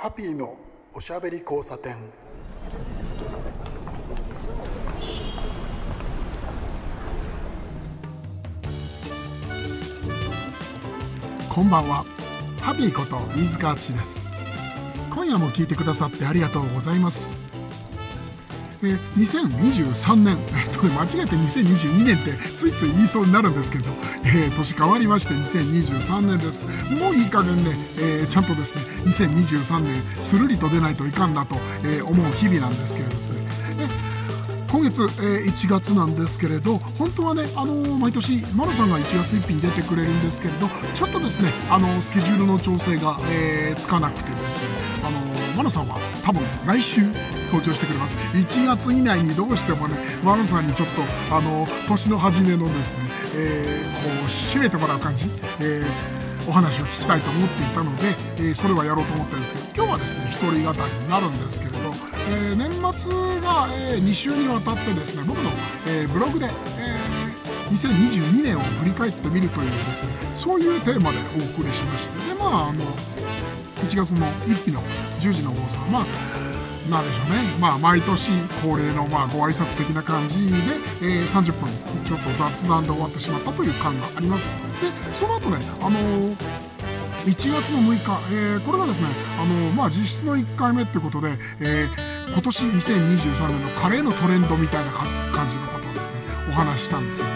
ハッピーのおしゃべり交差点。こんばんは。ハピーこと飯塚敦です。今夜も聞いてくださってありがとうございます。えー2023年、えっとね、間違えて2022年ってついつい言いそうになるんですけど、えー年変わりまして2023年です。もういい加減ね、えちゃんとですね2023年するりと出ないといかんなと、え思う日々なんですけれどですね。え今月、えー1月なんですけれど本当はね、あのー毎年マロさんが1月1日に出てくれるんですけれどちょっとですね、あのースケジュールの調整が、えーつかなくてですね、あのマロさんは多分来週登場してくれます。1月以内にどうしてもねマロさんにちょっと、あの年の初めのですね、えーこう締めてもらう感じ、えーお話を聞きたいと思っていたので、えーそれはやろうと思ったんですけど今日はですね一人語りになるんですけれど、えー年末が、え2週にわたってですね僕の、えブログで、え2022年を振り返ってみるというですねそういうテーマでお送りしましてでまああの1月の1日の10時の放送はまあなんでしょうね、まあ、毎年恒例のまあご挨拶的な感じで、えー30分ちょっと雑談で終わってしまったという感があります。でその後ねあのー1月の6日、えーこれがですね、あのまあ、実質の1回目ってことで、えー今年2023年のカレーのトレンドみたいな感じのことをですねお話ししたんですけど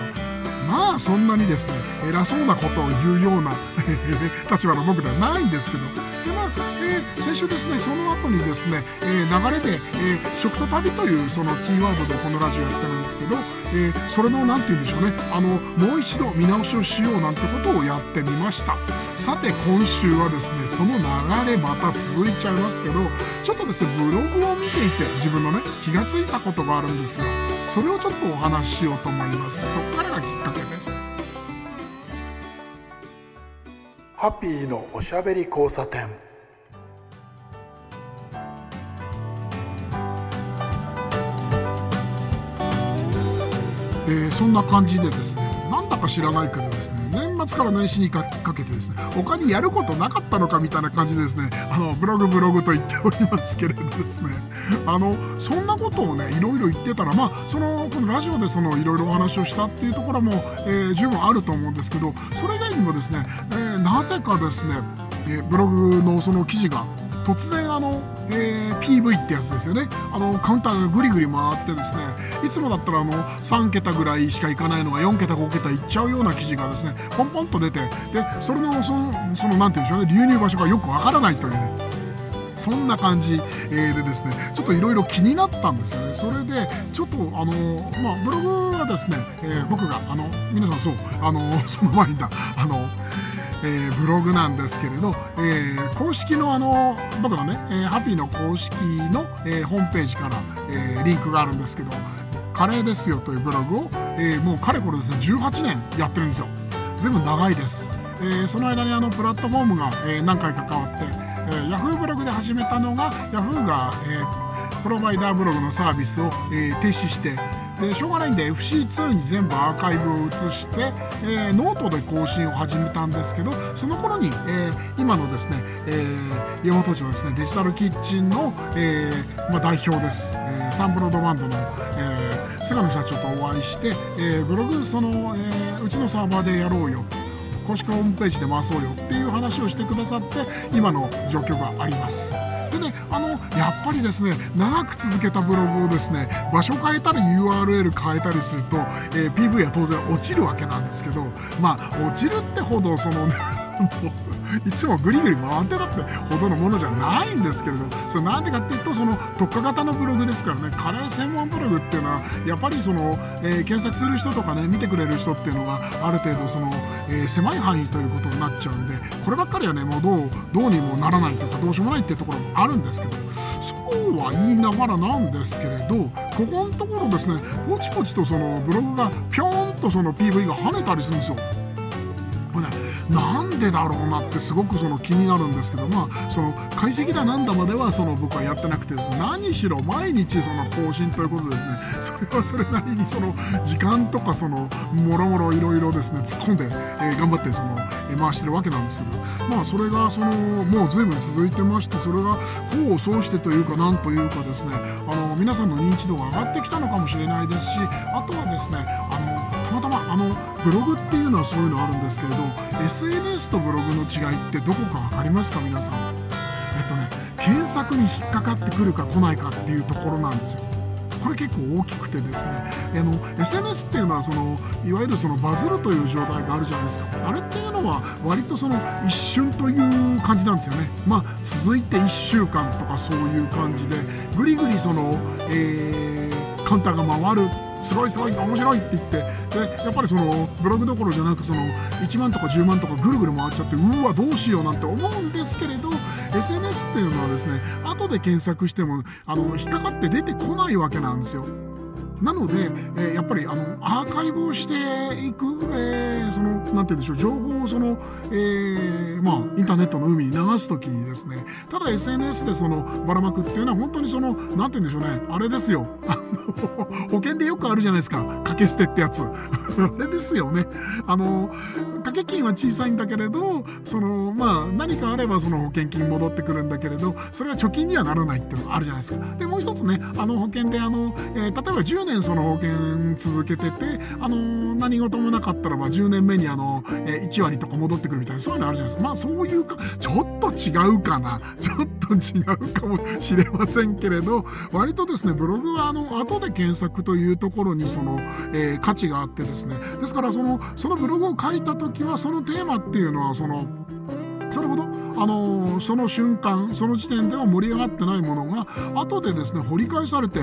まあそんなにですね偉そうなことを言うような 立場の僕ではないんですけどで、先週ですねその後にですね、えー流れで、えー食と旅というそのキーワードでこのラジオやってるんですけど、えーそれの何て言うんでしょうねあのもう一度見直しをしようなんてことをやってみました。さて今週はですねその流れまた続いちゃいますけどちょっとですねブログを見ていて自分のね気がついたことがあるんですよそれをちょっとお話ししようと思います。そこからがきっかけです。ハッピーのおしゃべり交差点。えそんな感じでですねなんだか知らないけどですね年末から年始にかけてですね他にやることなかったのかみたいな感じでですねあのブログブログと言っておりますけれどですねあのそんなことをねいろいろ言ってたらまあそのこのラジオでそのいろいろお話をしたっていうところも、えー十分あると思うんですけどそれ以外にもですね、えーなぜかですね、えブログのその記事が突然あの、えー PV ってやつですよね。あのカウンターがぐりぐり回ってですねいつもだったらあの3桁ぐらいしかいかないのが4桁5桁いっちゃうような記事がですねポンポンと出てでそれのそのそのなんて言うんでしょうね流入場所がよくわからないというねそんな感じ、でですねちょっといろいろ気になったんですよね。それでちょっとあのまあブログはですね、えー僕があの皆さんそうあのその前にだあのえーブログなんですけれど、えー公式のあの僕のね、えーハピーの公式の、えーホームページから、えーリンクがあるんですけど「カレーですよ」というブログを、えーもうかれこれですね18年やってるんですよ。全部長いです、えーその間にあのプラットフォームが、えー何回か変わって、えー、Yahoo ブログで始めたのが Yahoo が、えープロバイダーブログのサービスを、えー停止してでしょうがないんで FC2 に全部アーカイブを移して、えーノートで更新を始めたんですけどその頃に、えー今のですね、えー、山本町ですねデジタルキッチンの、えーまあ、代表です、えーサンブロードバンドの、えー菅野社長とお会いして、えーブログその、えーうちのサーバーでやろうよ公式ホームページで回そうよっていう話をしてくださって今の状況があります。あのやっぱりですね長く続けたブログをですね場所変えたり URL 変えたりすると、えー PV は当然落ちるわけなんですけどまあ落ちるってほどそのねいつもぐりぐり回ってたってほどのものじゃないんですけれど。それなんでかっていうとその特化型のブログですからね。カレー専門ブログっていうのはやっぱりその、えー検索する人とかね見てくれる人っていうのがある程度その、えー狭い範囲ということになっちゃうんでこればっかりはねもうどうどうにもならないというかどうしようもないっていうところもあるんですけど。そうは言いながらなんですけれどここのところですねポチポチとそのブログがぴょーんとその PV が跳ねたりするんですよ。これねなんでだろうなってすごくその気になるんですけどまあその解析だなんだまではその僕はやってなくてですね何しろ毎日その更新ということですね。それはそれなりにその時間とかそのもろもろいろいろですね突っ込んで、えー、頑張ってその、えー、回してるわけなんですけどまあそれがそのもう随分続いてましてそれが功を奏してというかなんというかですねあの皆さんの認知度が上がってきたのかもしれないですしあとはですねあのブログっていうのはそういうのあるんですけれど SNS とブログの違いってどこか分かりますか？皆さん。えっとね検索に引っかかってくるか来ないかっていうところなんですよ。これ結構大きくてですね。あの SNS っていうのはそのいわゆるそのバズるという状態があるじゃないですか。あれっていうのは割とその一瞬という感じなんですよね。まあ続いて1週間とかそういう感じでぐりぐりその、えー、カウンターが回るすごいすごい面白いって言ってでやっぱりそのブログどころじゃなくその1万とか10万とかぐるぐる回っちゃってうわどうしようなんて思うんですけれど SNS っていうのはですね後で検索してもあの引っかかって出てこないわけなんですよ。なので、えー、やっぱりあのアーカイブをしていく、えー、そのなんて言うんでしょう情報をその、えー、まあインターネットの海に流す時にですねただ SNS でそのばらまくっていうのは本当にそのなんて言うんでしょうねあれですよ。保険でよくあるじゃないですか。掛け捨てってやつ。あれですよね。あの掛け金は小さいんだけれどそのまあ何かあればその保険金戻ってくるんだけれどそれは貯金にはならないっていうのがあるじゃないですか。でもう一つねあの保険であの、えー、例えば10年その保険続けててあの何事もなかったらば10年目にあの、え、1割とか戻ってくるみたいなそういうのあるじゃないですか。まあそういうかちょっと違うかな。ちょっと違うかもしれませんけれど割とですねブログはあの後で検索というところにその、えー、価値があってですね。ですからそのそのブログを書いた時はそのテーマっていうのはそのそれほどあのその瞬間その時点では盛り上がってないものが後でですね掘り返されて、え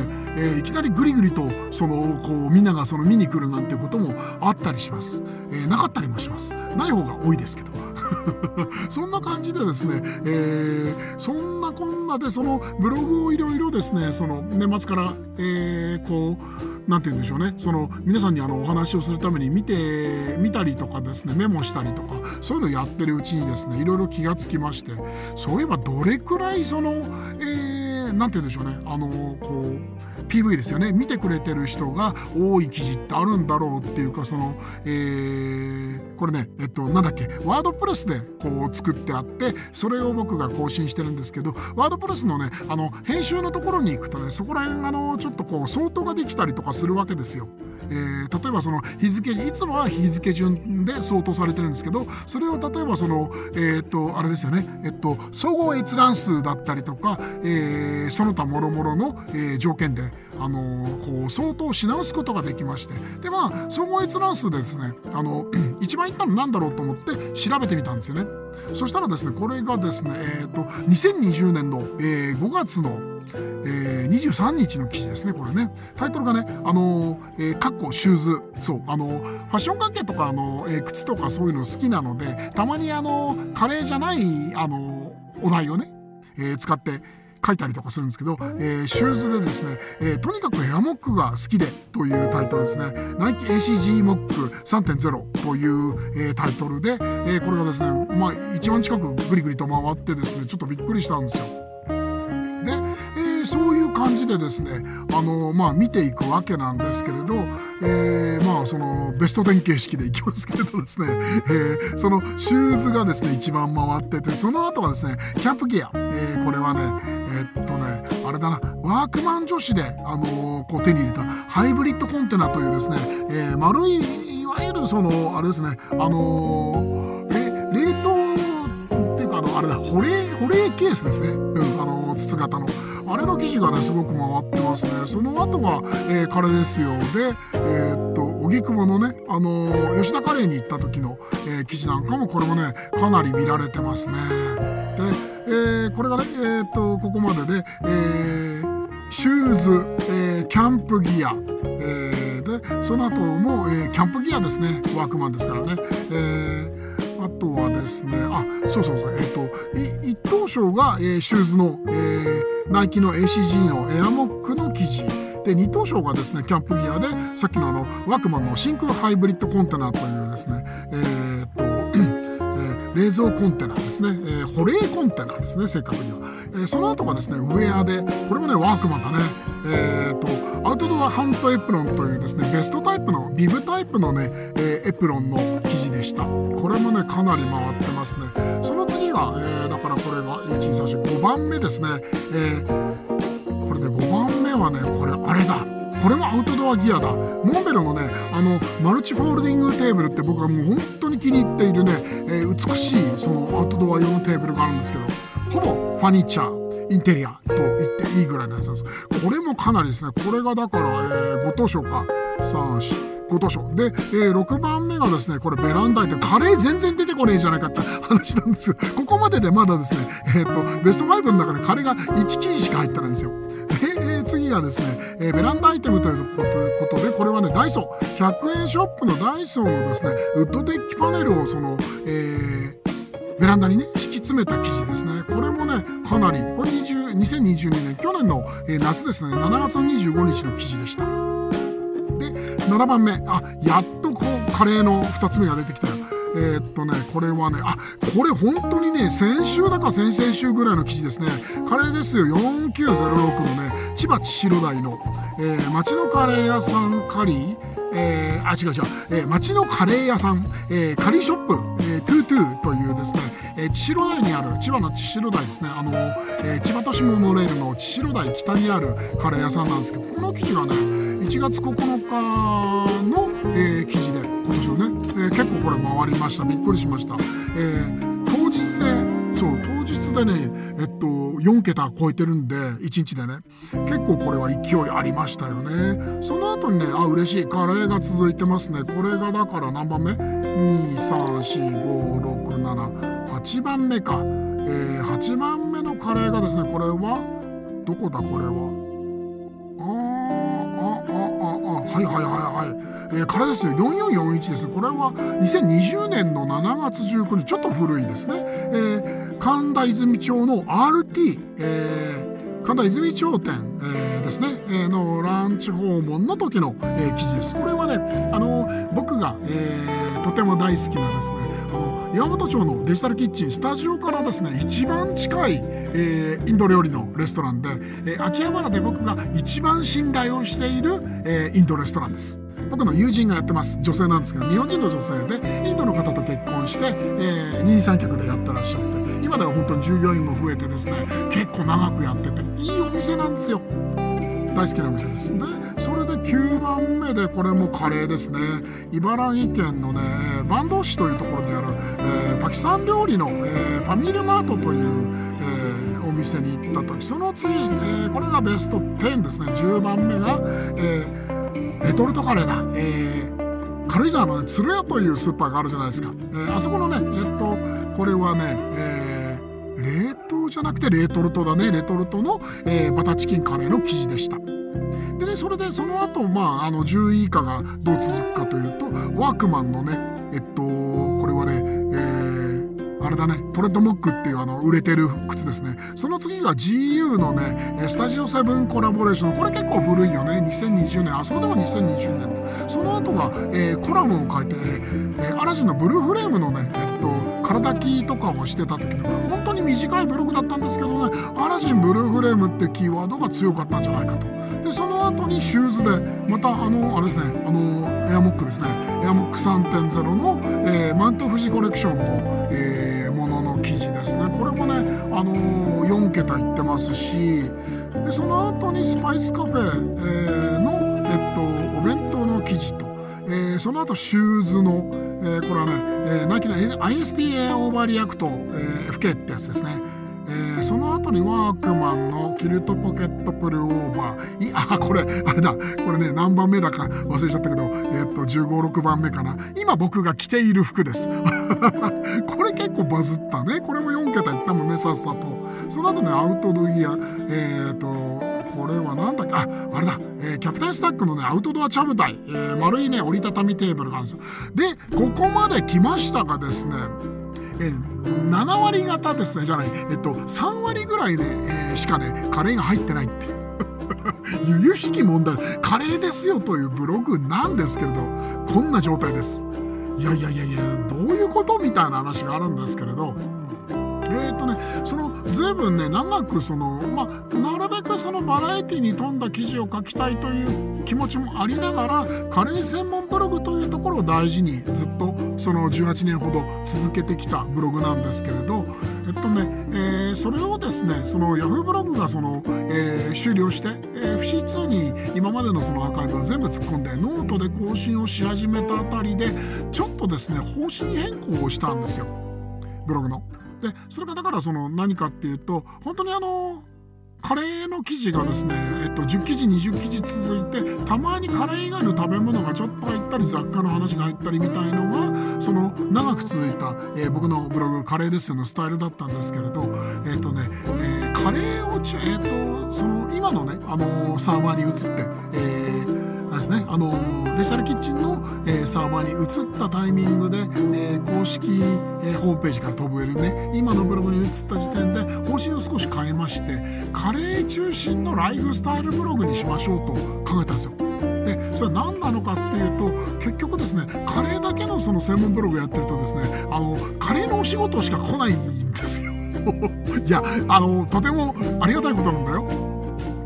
ー、いきなりグリグリとそのこうみんながその見に来るなんてこともあったりします、えー、なかったりもします。ない方が多いですけど。そんな感じでですね、えー、そんなこんなでそのブログをいろいろですねその年末から、えー、こうなんて言うんでしょうね。その皆さんにあのお話をするために見てみたりとかですねメモしたりとかそういうのやってるうちにですねいろいろ気がつきまして。そういえばどれくらいその、えー、て言うんでしょうね。あのこう PV ですよね見てくれてる人が多い記事ってあるんだろうっていうかその、えー、これねえっとなんだっけワードプレスでこう作ってあってそれを僕が更新してるんですけどワードプレスのねあの編集のところに行くとねそこら辺あのちょっとこう相当ができたりとかするわけですよ。えー、例えばその日付いつもは日付順で相当されてるんですけどそれを例えばそのえっ、とあれですよねえっと総合閲覧数だったりとか、えー、その他もろもろの、えー、条件であのこう相当し直すことができまして。でまあ総合閲覧数ですね。あの 一番いったのなんだろうと思って調べてみたんですよね。そしたらですねこれがですねえっ、と2020年の、え5月のえー、23日の記事ですねこれね。タイトルがねあのー、えー、かっこシューズ。そうあのファッション関係とかあの、えー、靴とかそういうの好きなのでたまにあのカレーじゃないあのお題をね、えー、使って書いたりとかするんですけど、えー、シューズでですね、えー、とにかくエアモックが好きでというタイトルですね。ナイキ ACG モック3.0という、えー、タイトルで、えー、これがですね、まあ一番近くぐりぐりと回ってですね、ちょっとびっくりしたんですよ。感じでですねあの、まあ、見ていくわけなんですけれど、えー、まあそのベスト10形式でいきますけれどですね、えー、そのシューズがですね一番回っててその後はですねキャンプギア、えー、これはねえ、っとねあれだなワークマン女子で、あのこう手に入れたハイブリッドコンテナというですね、え丸いいわゆるそのあれですねあのあれだ保冷保冷ケースですね、うん、あの筒型の。あれの記事がねすごく回ってますね。その後が、えー、カレーですよ。でえー、っと荻窪のねあのー、吉田カレーに行った時の、えー、記事なんかもこれもねかなり見られてますね。で、えー、これがねえー、っとここまでで、えー、シューズ、えー、キャンプギア、えー、でその後も、えー、キャンプギアですね。ワークマンですからね、えーあとはですね、あ、そうそうそう、えっ、ー、と、一等賞が、えー、シューズの、えー、ナイキの ACG のエアモックの生地。で2等賞がですねキャンプギアでさっきのあのワークマンの真空ハイブリッドコンテナというですねえー、っと、え冷蔵コンテナですね、えー、保冷コンテナですね正確には、えー、その後がですねウェアでこれもねワークマンだね。えーと、アウトドアハントエプロンというですねベストタイプのビブタイプのね、えー、エプロンの生地でした。これもねかなり回ってますね。その次が、えー、だからこれが1235番目ですね、えー、これで5番目はねこれあれだ。これもアウトドアギアだ。モンベルのねあのマルチフォールディングテーブルって僕がもう本当に気に入っているね、えー、美しいそのアウトドア用のテーブルがあるんですけどほぼファニチャー。インテリアと言っていいぐらいのやつです。これもかなりですね。これがだから、えー、ご当初か。34ご当初で、えー、6番目がですねこれベランダでカレー全然出てこねえじゃないかって話なんですけどここまででまだですねえっ、ー、とベスト5の中でカレーが1記事しか入ってないんですよ。で、次はですね、えー、ベランダアイテムということで、これはね、ダイソー、100円ショップのダイソーのですね、ウッドデッキパネルをその、えー、ベランダにね、敷き詰めた生地ですね。これもね、かなり、これ2022年、去年の、え、夏ですね、7月25日の生地でした。で、7番目、あ、やっとこう、カレーの2つ目が出てきたよ。えー、っとね、これはね、あ、これ本当にね、先週だか先々週ぐらいの記事ですね。カレーですよ、4906のね、千葉千城台の、えー、町のカレー屋さんカリー、えー、あ、違う違う、えー、町のカレー屋さん、えー、カリーショップ、えー、トゥートゥーというですね、えー、千城台にある、千葉の千城台ですね、あの、えー、千葉都市モノレールの千城台北にあるカレー屋さんなんですけど、この記事がね、1月9日の、えー、記事で、今年のね、えー、結構これ回りました。びっくりしました、えー、当日でそう当日でねえっと4桁超えてるんで1日でね。結構これは勢いありましたよね。その後にねあ嬉しい。カレーが続いてますね。これがだから何番目 ?2345678 番目か、えー、8番目のカレーがですねこれは？どこだこれは？はいはいはいはい。えー、からですよ、4441です。これは2020年の7月19日、ちょっと古いですね。えー、神田泉町の RT、えー、神田泉町店、えー、ですね、えー、のランチ訪問の時の、えー、記事です。これはね、あの僕が、えー、とても大好きなですね、あの山本町のデジタルキッチンスタジオからですね一番近い、えー、インド料理のレストランで、えー、秋葉原で僕が一番信頼をしている、えー、インドレストランです。僕の友人がやってます女性なんですけど日本人の女性でインドの方と結婚して、えー、二人三脚でやってらっしゃって今では本当に従業員も増えてですね結構長くやってていいお店なんですよ。大好きなお店ですでそれで9番目でこれもカレーですね。茨城県のね坂東市というところにある、えー、パキスタン料理の、えー、パミルマートという、えー、お店に行った時その次、えー、これがベスト10ですね。10番目が、えー、レトルトカレーだ、えー、軽井沢のね鶴屋というスーパーがあるじゃないですか、えー、あそこのねえっとこれはね、えー、冷凍じゃなくてレトルトだね。レトルトの、えー、バターチキンカレーの生地でした。でねそれでその後まああの10位以下がどう続くかというとワークマンのねえっとこれはねあれだねトレッドモックっていうあの売れてる靴ですね。その次が GU のねスタジオセブンコラボレーション。これ結構古いよね。2020年。あそれでも2020年。その後が、えー、コラムを書いて、えー、アラジンのブルーフレームのねえっと体着とかをしてた時の本当に短いブログだったんですけどねアラジンブルーフレームってキーワードが強かったんじゃないかと。でその後にシューズでまたあのあれですねあのエアモックですね。エアモック3.0の、えー、マウント富士コレクションの、えーですねこれもね、あのー、4桁いってますしでその後にスパイスカフェ、えー、の、えっと、お弁当の記事と、えー、その後シューズの、えこれはね、えナイキの ISPA オーバーリアクト、え FK ってやつですね。その後にワークマンのキルトポケットプルオーバー。いあこれあれだ。これね何番目だか忘れちゃったけどえ、っと156番目かな。今僕が着ている服です。これ結構バズったね。これも4桁いったもんねさっさと。その後ねアウトドギアえー、っとこれはなんだっけ？ああれだ、えー、キャプテンスタックのねアウトドアチャブ台、えー、丸いね折りたたみテーブルがあるんです。よでここまで来ましたがですねえー、7割方ですねじゃない、えっと、3割ぐらいで、えー、しかねカレーが入ってないっていう。由々しき問題。カレーですよというブログなんですけれどこんな状態です。いやいやいやいやどういうこと？みたいな話があるんですけれどえーとね、その随分ね長くその、まあ、なるべくそのバラエティに富んだ記事を書きたいという気持ちもありながらカレー専門ブログというところを大事にずっとその18年ほど続けてきたブログなんですけれどえっとね、えー、それをですねその Yahoo ブログがその、えー、終了して、えー、FC2 に今までのそのアーカイブを全部突っ込んでノートで更新をし始めたあたりでちょっとですね方針変更をしたんですよブログの。でそれがだからその何かっていうと本当にあのカレーの記事がですね、えっと、10記事20記事続いてたまにカレー以外の食べ物がちょっと入ったり雑貨の話が入ったりみたいのがその長く続いた、えー、僕のブログ「カレーですよ」のスタイルだったんですけれどえっとね、えー、カレーをえっとその今のね、あの、サーバーに移って、えーですねあのデジタルキッチンの、えー、サーバーに移ったタイミングで、えー、公式、えー、ホームページから飛べるね今のブログに移った時点で方針を少し変えましてカレー中心のライフスタイルブログにしましょうと考えたんですよ。でそれは何なのかっていうと結局ですねカレーだけのその専門ブログやってるとですねあのカレーのお仕事しか来ないんですよ。いやあのとてもありがたいことなんだよ。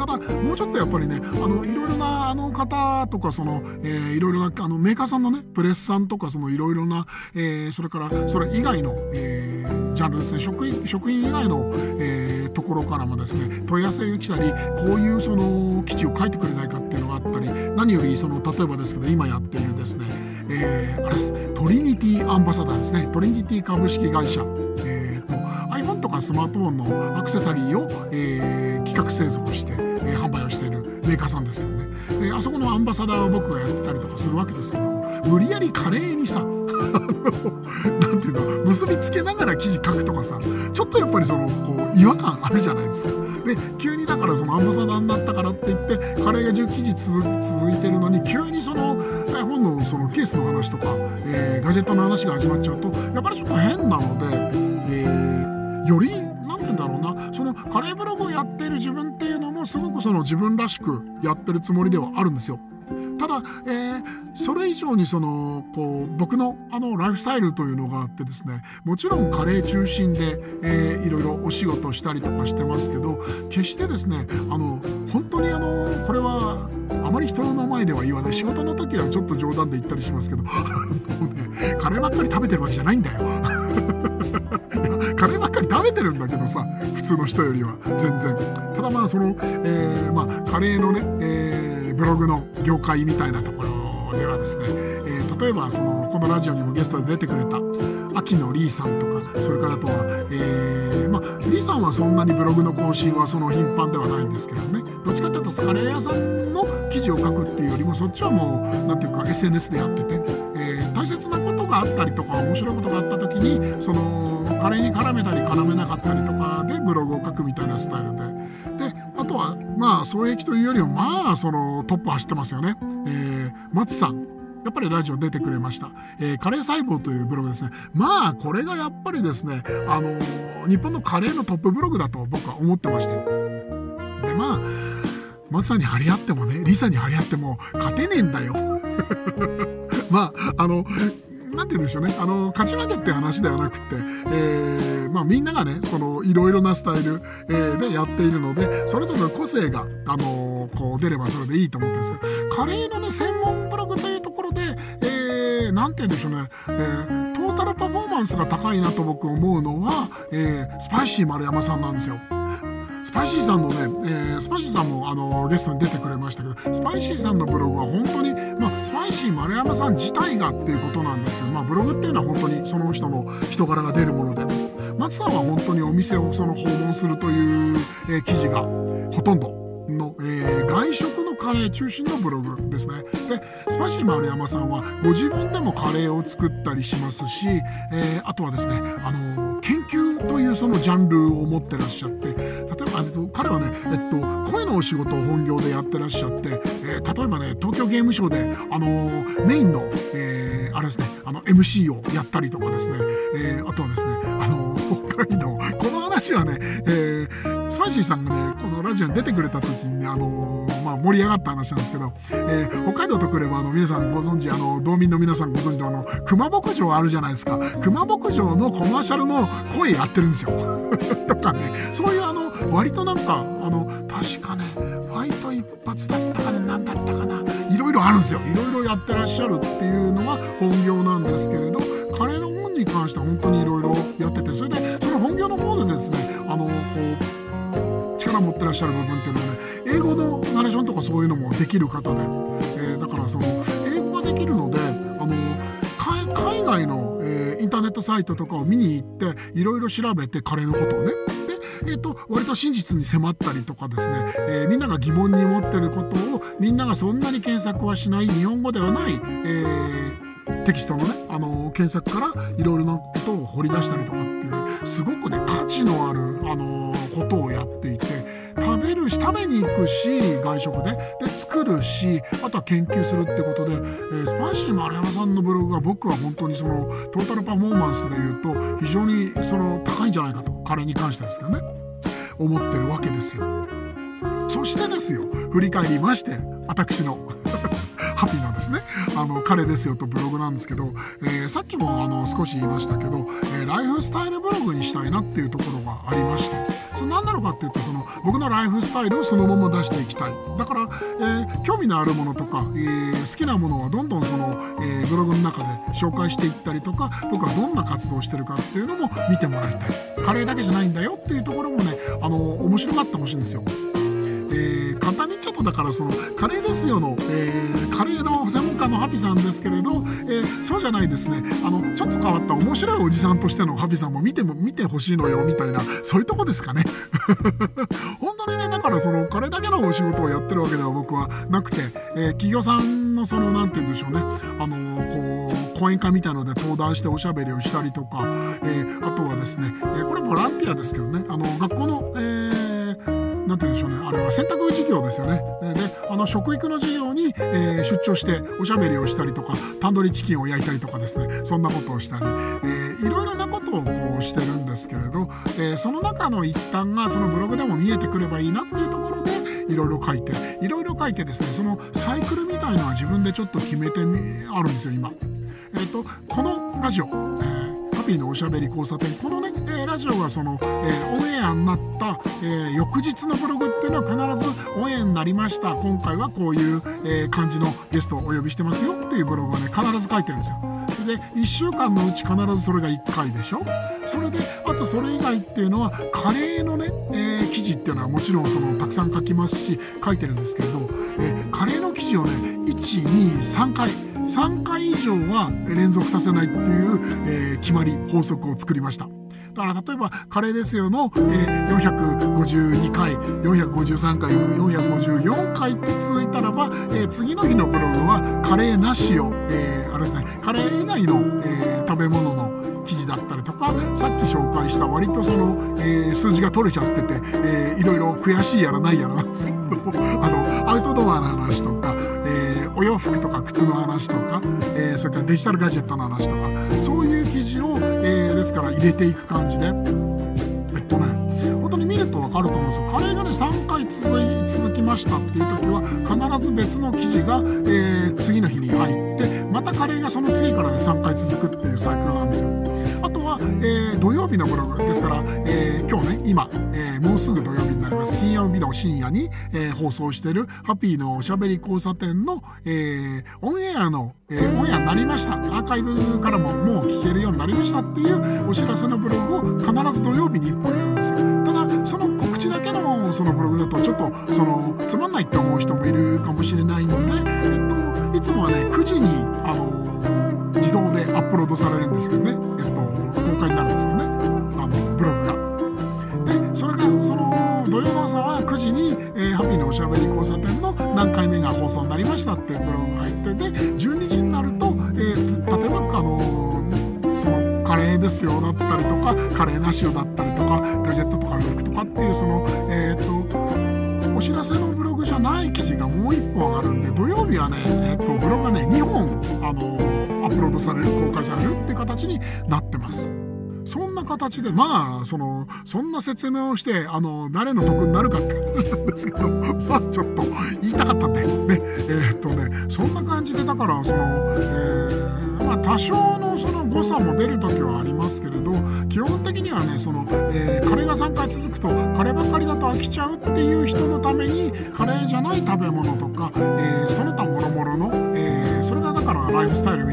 ただもうちょっとやっぱりねあのいろいろなあの方とかその、えー、いろいろなあのメーカーさんのねプレスさんとかそのいろいろな、えー、それからそれ以外の、えー、ジャンルですね職員職員以外の、えー、ところからもですね問い合わせが来たりこういうその基地を書いてくれないかっていうのがあったり何よりその例えばですけど今やっているですね、えー、あれです。トリニティアンバサダーですね。トリニティ株式会社、えー、iPhone とかスマートフォンのアクセサリーを、えー、企画製造してえ、販売をしているメーカーさんですけどね、え、あそこのアンバサダーを僕がやったりとかするわけですけど無理やり華麗にさ なんていうの結びつけながら記事書くとかさちょっとやっぱりそのこう違和感あるじゃないですか。で急にだからそのアンバサダーになったからって言ってカレーが10記事続いてるのに急にその本のそのケースの話とか、えー、ガジェットの話が始まっちゃうとやっぱりちょっと変なので、えー、よりカレーブログをやってる自分っていうのもすごくその自分らしくやってるつもりではあるんですよ。ただ、えー、それ以上にそのこう僕のあのライフスタイルというのがあってですねもちろんカレー中心で、えー、いろいろお仕事したりとかしてますけど決してですねあの本当にあのこれはあまり人の前では言わない仕事の時はちょっと冗談で言ったりしますけど もうねカレーばっかり食べてるわけじゃないんだよ。カレーばっかり食べてるんだけどさ普通の人よりは全然。ただまあその、えー、まあ、カレーのね、えー、ブログの業界みたいなところではですね、えー、例えばそのこのラジオにもゲストで出てくれた秋野リーさんとかそれからあとは、えー、まあリーさんはそんなにブログの更新はその頻繁ではないんですけどね。どっちかというとカレー屋さんの記事を書くっていうよりもそっちはもう何ていうか SNS でやってて、えー、大切なことがあったりとか面白いことがあった時にそのカレーに絡めたり絡めなかったりとかでブログを書くみたいなスタイルで。であとはまあ創益というよりもまあそのトップ走ってますよね、えー、松さん。やっぱりラジオ出てくれました、えー、カレー細胞というブログですね。まあこれがやっぱりですねあのー、日本のカレーのトップブログだと僕は思ってまして。でまあ松さんに張り合ってもねリサに張り合っても勝てねえんだよ。まああのなんて言うんでしょうね。あの勝ち負けって話ではなくて、えーまあ、みんながねそのいろいろなスタイル、えー、でやっているのでそれぞれの個性が、あのー、こう出ればそれでいいと思ってるんです。よカレーのね専門ブログというところで、えー、なんて言うんでしょうね、えー、トータルパフォーマンスが高いなと僕思うのは、えー、スパイシー丸山さんなんですよ。スパイシーさんのね、えー、スパイシーさんもあのゲストに出てくれましたけどスパイシーさんのブログは本当に、まあ、スパイシー丸山さん自体がっていうことなんですけど、まあ、ブログっていうのは本当にその人の人柄が出るもので松さんは本当にお店をその訪問するという、えー、記事がほとんどの、えー、外食のカレー中心のブログですね。でスパイシー丸山さんはご自分でもカレーを作ったりしますし、えー、あとはですねあの研究というそのジャンルを持ってらっしゃって例えば彼はね、えっと、声のお仕事を本業でやってらっしゃって、えー、例えばね東京ゲームショウで、あのー、メインの、えー、あれですねあの MC をやったりとかですね、えー、あとはですね、あの北海道。この話はね、えースパイシーさんがねこのラジオに出てくれた時にねあのまあ、盛り上がった話なんですけど、えー北海道とくればあの皆さんご存知あの道民の皆さんご存知のあの熊牧場あるじゃないですか。熊牧場のコマーシャルの声やってるんですよ。とかねそういうあの割となんかあの確かねファイト一発だったかね何だったかないろいろあるんですよ。いろいろやってらっしゃるっていうのが本業なんですけれどカレーの本に関しては本当にいろいろやっててそれでその本業の方でですねあのこう力持ってらっしゃる部分っていうのはね英語のナレーションとかそういうのもできる方で、えーだからその英語ができるのであの海外の、えーインターネットサイトとかを見に行っていろいろ調べてカレーのことをね、えー、と割と真実に迫ったりとかですね、えーみんなが疑問に思ってることをみんながそんなに検索はしない日本語ではない、えーテキストのね、あの検索からいろいろなことを掘り出したりとかっていうねすごくね価値のある、あのことをやっていて食べるし食べに行くし外食で。で作るしあとは研究するってことで、えースパイシー丸山さんのブログが僕は本当にそのトータルパフォーマンスで言うと非常にその高いんじゃないかとカレーに関してですけどね。思ってるわけですよ。そしてですよ。振り返りまして私の。ハピーなんですね。あの彼ですよとブログなんですけど、えーさっきもあの少し言いましたけど、えーライフスタイルブログにしたいなっていうところがありましてそれ何なのかっていうとその僕のライフスタイルをそのまま出していきたい。だから、えー興味のあるものとか、えー好きなものはどんどんその、えブログの中で紹介していったりとか僕はどんな活動をしてるかっていうのも見てもらいたい。カレーだけじゃないんだよっていうところもねあの面白がってほしいんですよ。えー簡単に言っちゃうとだからそのカレーですよの、えーカレーの専門家のハピさんですけれど、えーそうじゃないですね。あのちょっと変わった面白いおじさんとしてのハピさんも見ても見てほしいのよみたいなそういうとこですかね。本当にねだからそのカレーだけのお仕事をやってるわけでは僕はなくて、えー企業さんのそのなんて言うんでしょうね。あのこう講演会みたいなので登壇しておしゃべりをしたりとか、えーあとはですね、えこれボランティアですけどね。あの学校の、えーなんて言うんでしょうね。あれは選択授業ですよね。であの食育の授業に、えー出張しておしゃべりをしたりとかタンドリーチキンを焼いたりとかですね。そんなことをしたり、えーいろいろなことをこうしてるんですけれど、えーその中の一端がそのブログでも見えてくればいいなっていうところでいろいろ書いていろいろ書いてですねそのサイクルみたいのは自分でちょっと決めてみあるんですよ今。えー、とこのラジオ、えーハピーのおしゃべり交差点このね、ラジオがその、えーオンエアになった、えー翌日のブログっていうのは必ずオンエアになりました今回はこういう、えー感じのゲストをお呼びしてますよっていうブログをね必ず書いてるんですよ。で1週間のうち必ずそれが1回でしょそれであとそれ以外っていうのはカレーのね、えー記事っていうのはもちろんそのたくさん書きますし書いてるんですけれど、えカレーの記事をね123回3回以上は連続させないっていう、えー決まり法則を作りました。だから例えば「カレーですよの」えー452回453回454回って続いたらば、えー次の日のブログはカレーなしを、えーあれですねカレー以外の、えー食べ物の記事だったりとかさっき紹介した割とその、えー数字が取れちゃってて、えーいろいろ悔しいやらないやらなんですけど あのアウトドアの話とか、お洋服とか靴の話とか、えーそれからデジタルガジェットの話とかそういう記事を、えーですから入れていく感じで。えっとね本当に見ると分かると思うんですよ。カレーがね3回続い続きましたっていう時は必ず別の記事が、えー次の日に入ってまたカレーがその次からね3回続くっていうサイクルなんですよ。あとは、えー土曜日のブログですから、え今、えーもうすぐ土曜日になります。金曜日の深夜に、えー放送してるハッピーのおしゃべり交差点の、えーオンエアの、えーオンエアになりました。アーカイブからももう聞けるようになりましたっていうお知らせのブログを必ず土曜日に1本入れるんですよ。ただその告知だけのそのブログだとちょっとそのつまんないって思う人もいるかもしれないので、えっと、いつもはね9時にあの自動でアップロードされるんですけどね、えっと、公開になるってブログが入ってで12時になると、えー例えばあのそのカレーですよだったりとかカレーなしよだったりとかガジェットとかウルクとかっていうそのえっ、とお知らせのブログじゃない記事がもう一本上がるんで土曜日はね、えー、とブログがね2本あのアップロードされる公開されるっていう形になってます。そんな形でまあそのそんな説明をしてあの誰の得になるかって話なんですけど まあちょっと言いたかったんでねえー、っとねそんな感じでだからその、えー、まあ、多少のその誤差も出る時はありますけれど基本的にはねその、えー、カレーが3回続くとカレーばっかりだと飽きちゃうっていう人のためにカレーじゃない食べ物とか、えその他もろもろの、えそれがだからライフスタイルみたいな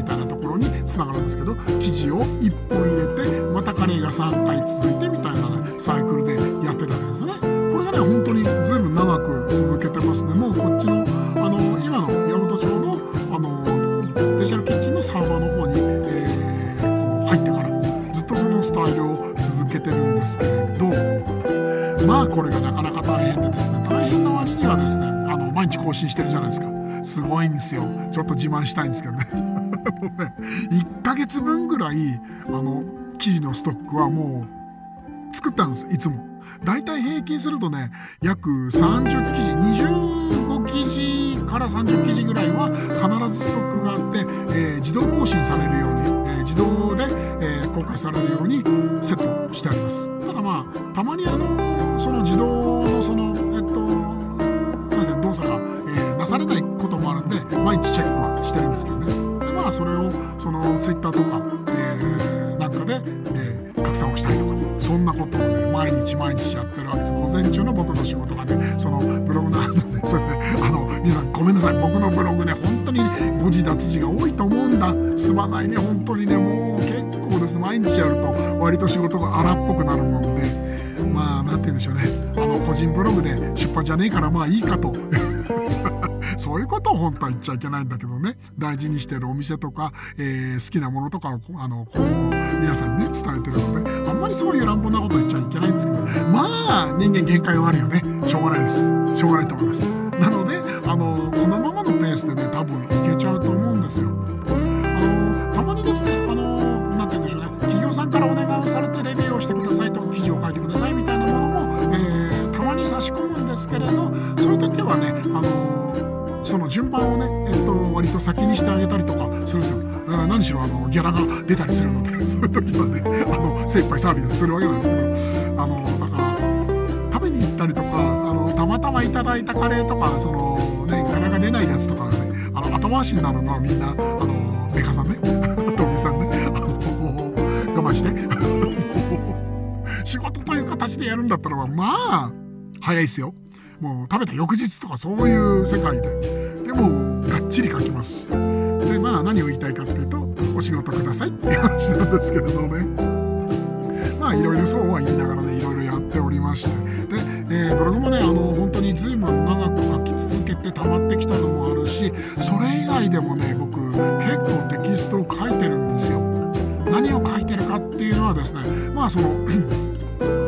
につながるんですけど生地を1本入れてまたカレーが3回続いてみたいなねサイクルでやってたわけですね。これがね本当に随分長く続けてますね。もうこっちのあの今の八本町のあのデジタルキッチンのサーバーの方に、えー、こう入ってからずっとそのスタイルを続けてるんですけれどまあこれがなかなか大変でですね大変な割にはですねあの毎日更新してるじゃないですか。すごいんですよ。ちょっと自慢したいんですけどね。ね1ヶ月分ぐらいあの生地のストックはもう作ったんですいつも。だいたい平均するとね約30記事25記事から30記事ぐらいは必ずストックがあって、えー、自動更新されるように、えー、自動で、えー、公開されるようにセットしてあります。ただまあたまにあのその自動のそのえっと動作が、えなされないこともあるんで毎日チェックはしてるんですけどね。まあそれをそのツイッターとか、えなんかで、え拡散をしたりとかそんなことをね毎日毎日やってるわけです。午前中の僕の仕事がねそのブログのあの ねそれで、あの皆さんごめんなさい。僕のブログね本当に誤字脱字が多いと思うんだ。すまないね本当にね。もう結構です。毎日やると割と仕事が荒っぽくなるもんで。まあなんて言うんでしょうね。あの個人ブログで出版じゃねえからまあいいかと。そういうことを本当は言っちゃいけないんだけどね。大事にしてるお店とか、えー、好きなものとかをあのこう皆さんにね伝えてるのであんまりそういう乱暴なこと言っちゃいけないんですけど。まあ人間限界はあるよね。しょうがないです。しょうがないと思います。なのであのこのままのペースでね多分いけちゃうと思うんですよ。あのたまにですねあのなて言うんでしょうね。企業さんからお願いをされてレビューをしてくださいとか記事を書いてくださいみたいなものも、えー、たまに差し込むんですけれどそういう時はねあのその順番をね、えっと、割と先にしてあげたりとかするんですよ。何しろあのギャラが出たりするので そういう時はねあの精一杯サービスするわけなんですけどあのだか食べに行ったりとかあのたまたまいただいたカレーとかその、ね、ギャラが出ないやつとかがねあの後回しになるのはみんなあのメカさんね トミさんねあの我慢して 仕事という形でやるんだったらまあ早いですよ。もう食べた翌日とかそういう世界ででもがっちり書きます。でまあ何を言いたいかっていうとお仕事くださいっていう話なんですけれどね。まあいろいろそうは言いながらねいろいろやっておりまして。で、えー、ブログもねあの本当に随分長く書き続けて溜まってきたのもあるしそれ以外でもね僕結構テキストを書いてるんですよ。何を書いてるかっていうのはですねまあその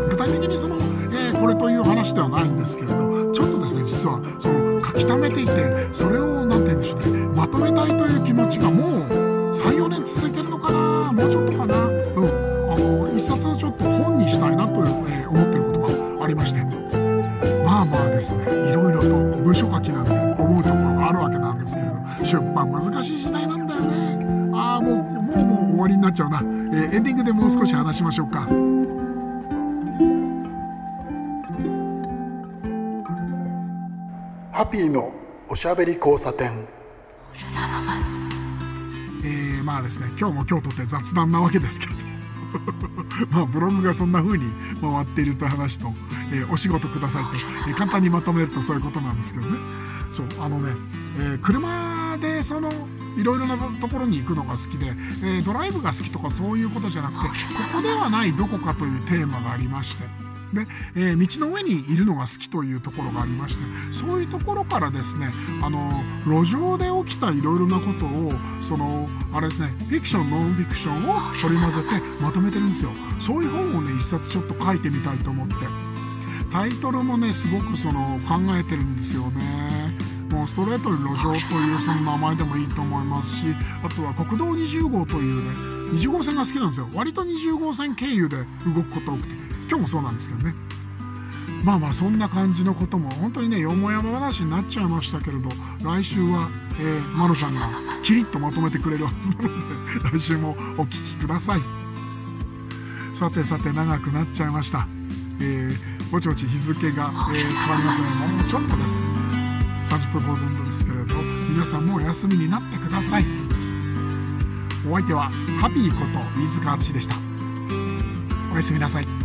具体的にそのえこれという話ではないんですけれどちょっとですね実はその書き溜めていてそれを何て言うんでしょうね。まとめたいという気持ちがもう34年続いてるのかな？もうちょっとかな？うん。あの一冊ちょっと本にしたいなという、えー、思ってることがありまして。まあまあですね。いろいろと文書書きなんで思うところがあるわけなんですけれど出版難しい時代なんだよね。ああもうもうもう終わりになっちゃうな、えー、エンディングでもう少し話しましょうか。ハッピーのおしゃべり交差点。えー、まあですね今日も今日とって雑談なわけですけど。まあブログがそんな風に回っているという話と、えー、お仕事くださいと、えー、簡単にまとめるとそういうことなんですけどね。そうあのね、えー、車でそのいろいろなところに行くのが好きで、えー、ドライブが好きとかそういうことじゃなくてここではないどこかというテーマがありましてで、えー、道の上にいるのが好きというところがありましてそういうところからですねあの路上で起きたいろいろなことをそのあれですねフィクションノンフィクションを取り混ぜてまとめてるんですよ。そういう本をね一冊ちょっと書いてみたいと思って。タイトルもねすごくその考えてるんですよね。もうストレートに路上というその名前でもいいと思いますしあとは国道20号というね20号線が好きなんですよ。割と20号線経由で動くこと多くて今日もそうなんですけどね。まあまあそんな感じのことも本当にねよもやま話になっちゃいましたけれど来週は、えー、マロさんがキリッとまとめてくれるはずなので 来週もお聴きください。さてさて長くなっちゃいました、えー、ぼちぼち日付が、えー変わりますねもうちょっとです30分ほどですけれど皆さんもお休みになってください。お相手はハピーこと飯塚敦でした。おやすみなさい。